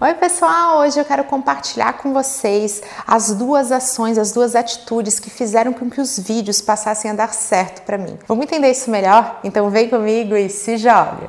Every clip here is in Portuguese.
Oi, pessoal! Hoje eu quero compartilhar com vocês as duas ações, as duas atitudes que fizeram com que os vídeos passassem a dar certo para mim. Vamos entender isso melhor? Então vem comigo e se joga!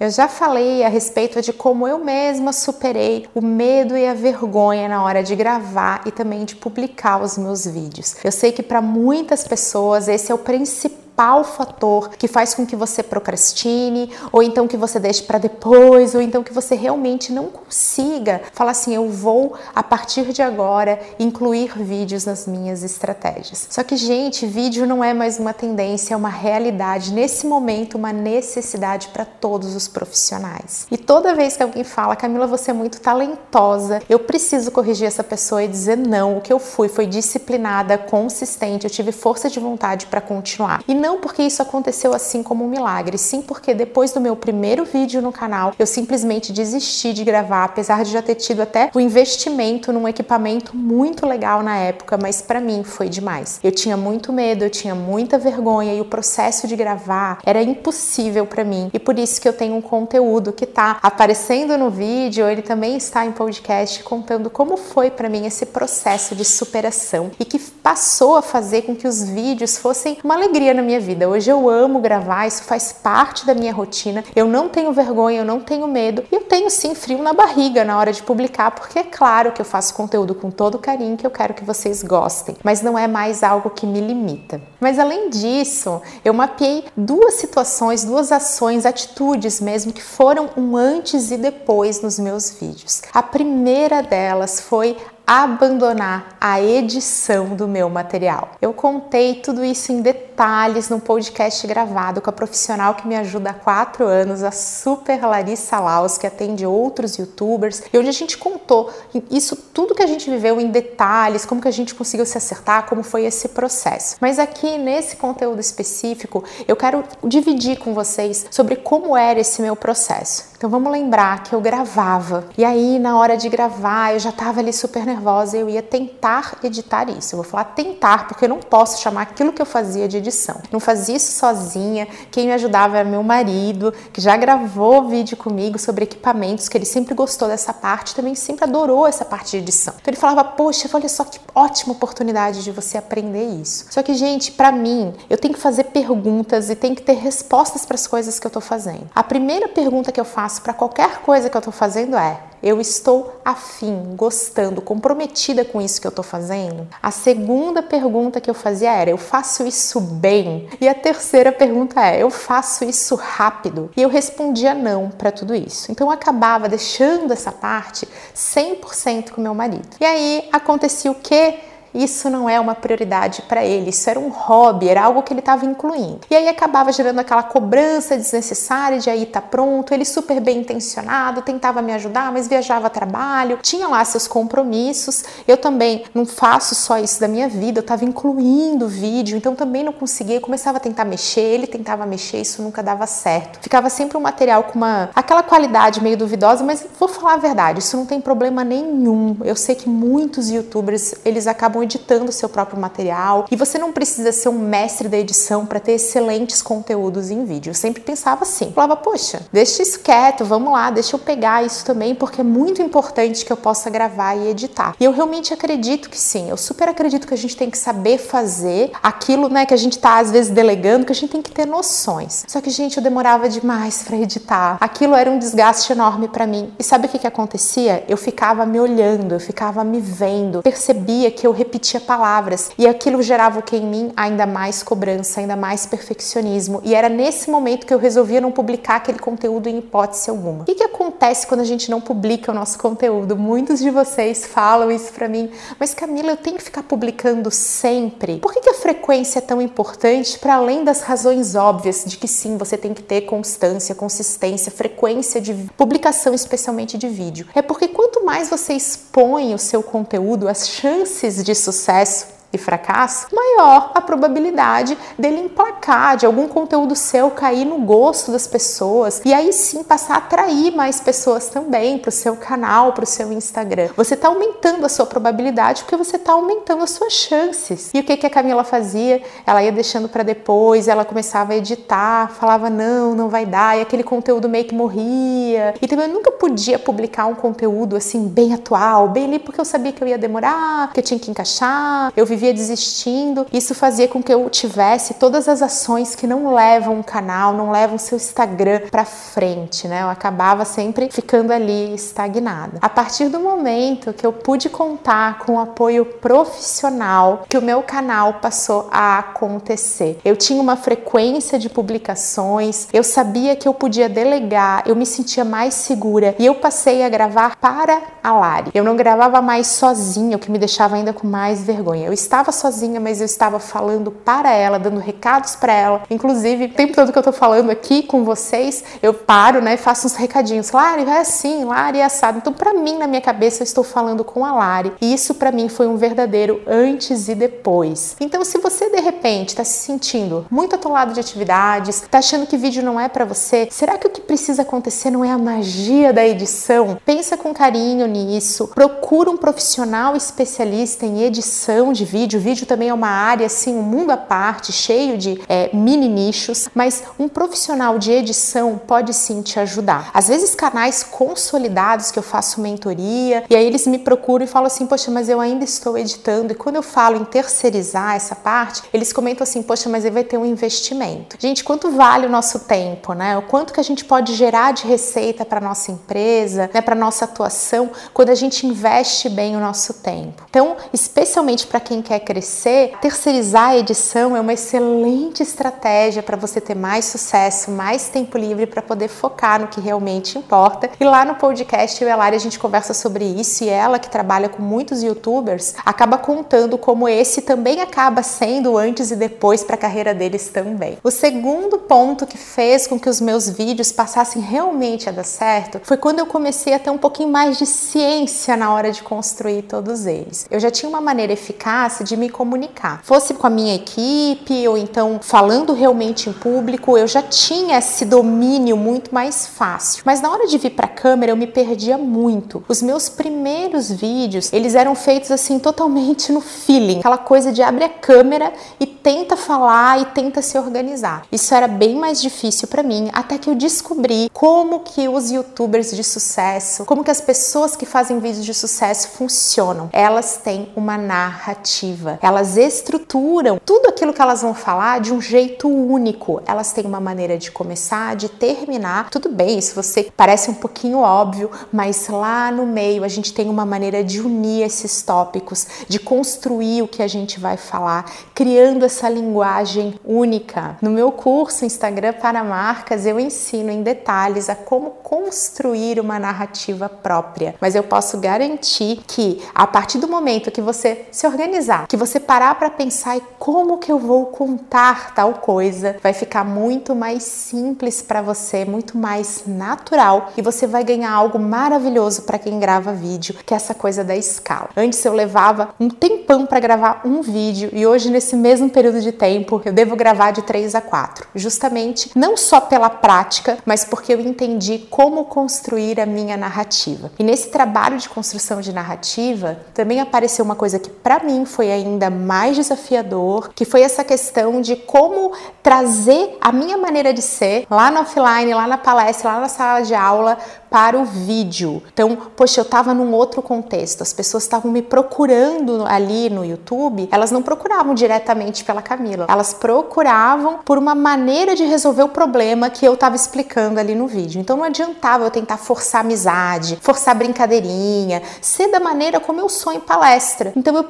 Eu já falei a respeito de como eu mesma superei o medo e a vergonha na hora de gravar e também de publicar os meus vídeos. Eu sei que para muitas pessoas esse é o principal principal fator que faz com que você procrastine, ou então que você deixe para depois, ou então que você realmente não consiga falar assim: eu vou a partir de agora incluir vídeos nas minhas estratégias. Só que, gente, vídeo não é mais uma tendência, é uma realidade, nesse momento, uma necessidade para todos os profissionais. E toda vez que alguém fala, Camila, você é muito talentosa, eu preciso corrigir essa pessoa e dizer: não, o que eu fui foi disciplinada, consistente, eu tive força de vontade para continuar. E não não porque isso aconteceu assim como um milagre, sim porque depois do meu primeiro vídeo no canal, eu simplesmente desisti de gravar, apesar de já ter tido até o investimento num equipamento muito legal na época, mas para mim foi demais. Eu tinha muito medo, eu tinha muita vergonha e o processo de gravar era impossível para mim. E por isso que eu tenho um conteúdo que tá aparecendo no vídeo, ele também está em podcast contando como foi para mim esse processo de superação e que passou a fazer com que os vídeos fossem uma alegria na minha minha vida. Hoje eu amo gravar, isso faz parte da minha rotina. Eu não tenho vergonha, eu não tenho medo. E eu tenho sim frio na barriga na hora de publicar, porque é claro que eu faço conteúdo com todo carinho que eu quero que vocês gostem, mas não é mais algo que me limita. Mas além disso, eu mapeei duas situações, duas ações, atitudes mesmo que foram um antes e depois nos meus vídeos. A primeira delas foi abandonar a edição do meu material. Eu contei tudo isso em detalhes no podcast gravado com a profissional que me ajuda há quatro anos, a super Larissa Laus, que atende outros youtubers, e onde a gente contou isso tudo que a gente viveu em detalhes, como que a gente conseguiu se acertar, como foi esse processo. Mas aqui nesse conteúdo específico, eu quero dividir com vocês sobre como era esse meu processo. Então vamos lembrar que eu gravava. E aí na hora de gravar, eu já estava ali super nervosa e eu ia tentar editar isso. Eu vou falar tentar porque eu não posso chamar aquilo que eu fazia de edição. Não fazia isso sozinha. Quem me ajudava era meu marido, que já gravou vídeo comigo sobre equipamentos, que ele sempre gostou dessa parte, também sempre adorou essa parte de edição. Então ele falava: "Poxa, olha só que ótima oportunidade de você aprender isso". Só que, gente, para mim, eu tenho que fazer perguntas e tenho que ter respostas para as coisas que eu tô fazendo. A primeira pergunta que eu faço faço para qualquer coisa que eu estou fazendo é: eu estou afim, gostando, comprometida com isso que eu estou fazendo? A segunda pergunta que eu fazia era: eu faço isso bem? E a terceira pergunta é: eu faço isso rápido? E eu respondia não para tudo isso. Então eu acabava deixando essa parte 100% com meu marido. E aí acontecia o que? Isso não é uma prioridade para ele, isso era um hobby, era algo que ele estava incluindo. E aí acabava gerando aquela cobrança desnecessária de aí tá pronto, ele super bem intencionado, tentava me ajudar, mas viajava a trabalho, tinha lá seus compromissos. Eu também não faço só isso da minha vida, eu estava incluindo vídeo, então também não conseguia, começava a tentar mexer, ele tentava mexer, isso nunca dava certo. Ficava sempre um material com uma aquela qualidade meio duvidosa, mas vou falar a verdade, isso não tem problema nenhum. Eu sei que muitos youtubers, eles acabam editando seu próprio material e você não precisa ser um mestre da edição para ter excelentes conteúdos em vídeo. Eu sempre pensava assim, falava, poxa, deixa isso quieto, vamos lá, deixa eu pegar isso também porque é muito importante que eu possa gravar e editar. E eu realmente acredito que sim, eu super acredito que a gente tem que saber fazer aquilo, né, que a gente tá às vezes delegando, que a gente tem que ter noções. Só que, gente, eu demorava demais para editar. Aquilo era um desgaste enorme para mim. E sabe o que que acontecia? Eu ficava me olhando, eu ficava me vendo, percebia que eu repetia palavras e aquilo gerava o que em mim? Ainda mais cobrança, ainda mais perfeccionismo. E era nesse momento que eu resolvia não publicar aquele conteúdo em hipótese alguma. O que, que acontece quando a gente não publica o nosso conteúdo? Muitos de vocês falam isso para mim, mas Camila, eu tenho que ficar publicando sempre. Por que, que a frequência é tão importante para além das razões óbvias de que sim, você tem que ter constância, consistência, frequência de publicação, especialmente de vídeo? É porque quanto mais você expõe o seu conteúdo, as chances de sucesso e fracasso, maior a probabilidade dele emplacar, de algum conteúdo seu cair no gosto das pessoas e aí sim passar a atrair mais pessoas também para o seu canal, para o seu Instagram. Você está aumentando a sua probabilidade porque você está aumentando as suas chances. E o que, que a Camila fazia? Ela ia deixando para depois, ela começava a editar, falava não, não vai dar, e aquele conteúdo meio que morria. E também eu nunca podia publicar um conteúdo assim bem atual, bem ali porque eu sabia que eu ia demorar, que eu tinha que encaixar. Eu vivia desistindo. Isso fazia com que eu tivesse todas as ações que não levam o canal, não levam seu Instagram para frente, né? Eu acabava sempre ficando ali estagnada. A partir do momento que eu pude contar com o apoio profissional que o meu canal passou a acontecer. Eu tinha uma frequência de publicações, eu sabia que eu podia delegar, eu me sentia mais segura e eu passei a gravar para a Lari. Eu não gravava mais sozinha, o que me deixava ainda com mais vergonha. Eu estava sozinha, mas eu estava falando para ela, dando recados para ela. Inclusive, o tempo todo que eu tô falando aqui com vocês, eu paro, né, faço uns recadinhos. Lari, vai assim, Lari é assado. Então, para mim, na minha cabeça, eu estou falando com a Lari. E isso para mim foi um verdadeiro antes e depois. Então, se você de repente está se sentindo muito atolado de atividades, está achando que vídeo não é para você, será que o que precisa acontecer não é a magia da edição? Pensa com carinho nisso. Procura um profissional especialista em edição de vídeo. O vídeo também é uma área assim, um mundo à parte, cheio de é, mini nichos, mas um profissional de edição pode sim te ajudar. Às vezes canais consolidados que eu faço mentoria e aí eles me procuram e falam assim, poxa, mas eu ainda estou editando. E quando eu falo em terceirizar essa parte, eles comentam assim, poxa, mas ele vai ter um investimento. Gente, quanto vale o nosso tempo, né? O quanto que a gente pode gerar de receita para nossa empresa, né? Para nossa atuação, quando a gente investe bem o nosso tempo. Então, especialmente para quem quer crescer, terceirizar a edição é uma excelente estratégia para você ter mais sucesso, mais tempo livre para poder focar no que realmente importa. E lá no podcast eu e a Lari a gente conversa sobre isso e ela que trabalha com muitos youtubers acaba contando como esse também acaba sendo antes e depois para a carreira deles também. O segundo ponto que fez com que os meus vídeos passassem realmente a dar certo foi quando eu comecei a ter um pouquinho mais de ciência na hora de construir todos eles. Eu já tinha uma maneira eficaz de me comunicar, fosse com a minha equipe ou então falando realmente em público, eu já tinha esse domínio muito mais fácil. Mas na hora de vir para a câmera eu me perdia muito. Os meus primeiros vídeos, eles eram feitos assim totalmente no feeling, aquela coisa de abre a câmera e tenta falar e tenta se organizar. Isso era bem mais difícil para mim, até que eu descobri como que os youtubers de sucesso, como que as pessoas que fazem vídeos de sucesso funcionam. Elas têm uma narrativa. Elas estruturam tudo aquilo que elas vão falar de um jeito único. Elas têm uma maneira de começar, de terminar. Tudo bem, isso você parece um pouquinho óbvio, mas lá no meio a gente tem uma maneira de unir esses tópicos, de construir o que a gente vai falar, criando essa linguagem única. No meu curso Instagram para marcas, eu ensino em detalhes a como construir uma narrativa própria. Mas eu posso garantir que a partir do momento que você se organizar, que você parar para pensar em como que eu vou contar tal coisa, vai ficar muito mais simples para você, muito mais natural e você vai ganhar algo maravilhoso para quem grava vídeo, que é essa coisa da escala. Antes eu levava um tempão para gravar um vídeo e hoje nesse mesmo período de tempo eu devo gravar de 3 a 4, justamente não só pela prática, mas porque eu entendi como construir a minha narrativa. E nesse trabalho de construção de narrativa, também apareceu uma coisa que para mim foi ainda mais desafiador, que foi essa questão de como trazer a minha maneira de ser lá no offline, lá na palestra, lá na sala de aula para o vídeo. Então, poxa, eu estava num outro contexto. As pessoas estavam me procurando ali no YouTube, elas não procuravam diretamente pela Camila. Elas procuravam por uma maneira de resolver o problema que eu estava explicando ali no vídeo. Então não adiantava eu tentar forçar amizade, forçar brincadeirinha, ser da maneira como eu sou em palestra. Então eu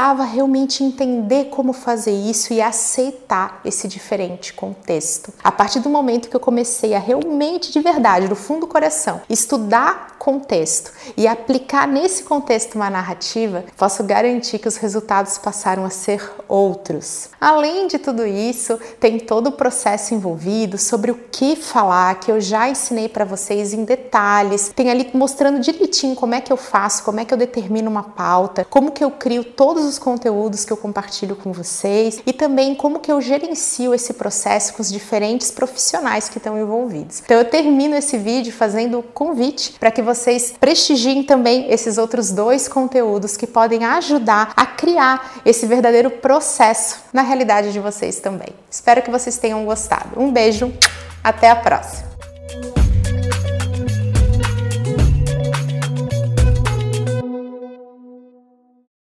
precisava realmente entender como fazer isso e aceitar esse diferente contexto. A partir do momento que eu comecei a realmente de verdade, do fundo do coração, estudar contexto e aplicar nesse contexto uma narrativa, posso garantir que os resultados passaram a ser outros. Além de tudo isso, tem todo o processo envolvido sobre o que falar, que eu já ensinei para vocês em detalhes. Tem ali mostrando direitinho como é que eu faço, como é que eu determino uma pauta, como que eu crio todos os conteúdos que eu compartilho com vocês e também como que eu gerencio esse processo com os diferentes profissionais que estão envolvidos. Então eu termino esse vídeo fazendo o convite para que vocês prestigiem também esses outros dois conteúdos que podem ajudar a criar esse verdadeiro processo na realidade de vocês também. Espero que vocês tenham gostado. Um beijo, até a próxima!